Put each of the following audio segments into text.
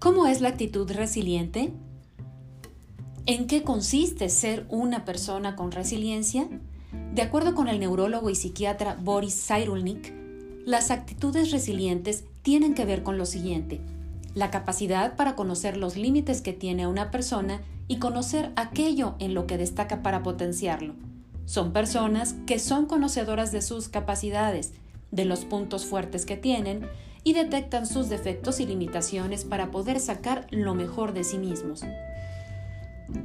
¿Cómo es la actitud resiliente? ¿En qué consiste ser una persona con resiliencia? De acuerdo con el neurólogo y psiquiatra Boris Cyrulnik, las actitudes resilientes tienen que ver con lo siguiente, la capacidad para conocer los límites que tiene una persona y conocer aquello en lo que destaca para potenciarlo. Son personas que son conocedoras de sus capacidades, de los puntos fuertes que tienen y detectan sus defectos y limitaciones para poder sacar lo mejor de sí mismos.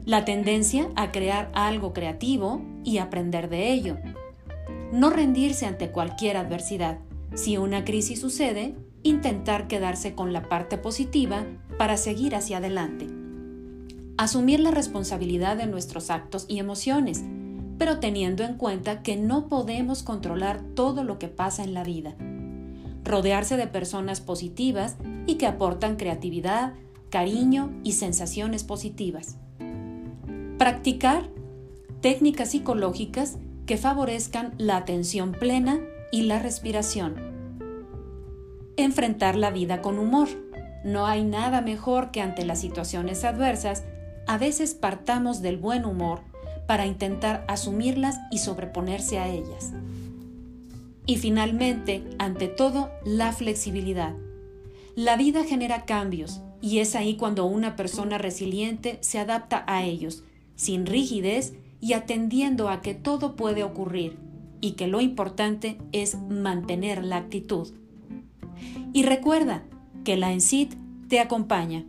La tendencia a crear algo creativo y aprender de ello. No rendirse ante cualquier adversidad. Si una crisis sucede, intentar quedarse con la parte positiva para seguir hacia adelante. Asumir la responsabilidad de nuestros actos y emociones, pero teniendo en cuenta que no podemos controlar todo lo que pasa en la vida. Rodearse de personas positivas y que aportan creatividad, cariño y sensaciones positivas. Practicar técnicas psicológicas que favorezcan la atención plena y la respiración. Enfrentar la vida con humor. No hay nada mejor que ante las situaciones adversas, a veces partamos del buen humor para intentar asumirlas y sobreponerse a ellas. Y finalmente, ante todo, la flexibilidad. La vida genera cambios y es ahí cuando una persona resiliente se adapta a ellos, sin rigidez y atendiendo a que todo puede ocurrir y que lo importante es mantener la actitud. Y recuerda que la ENCIT te acompaña.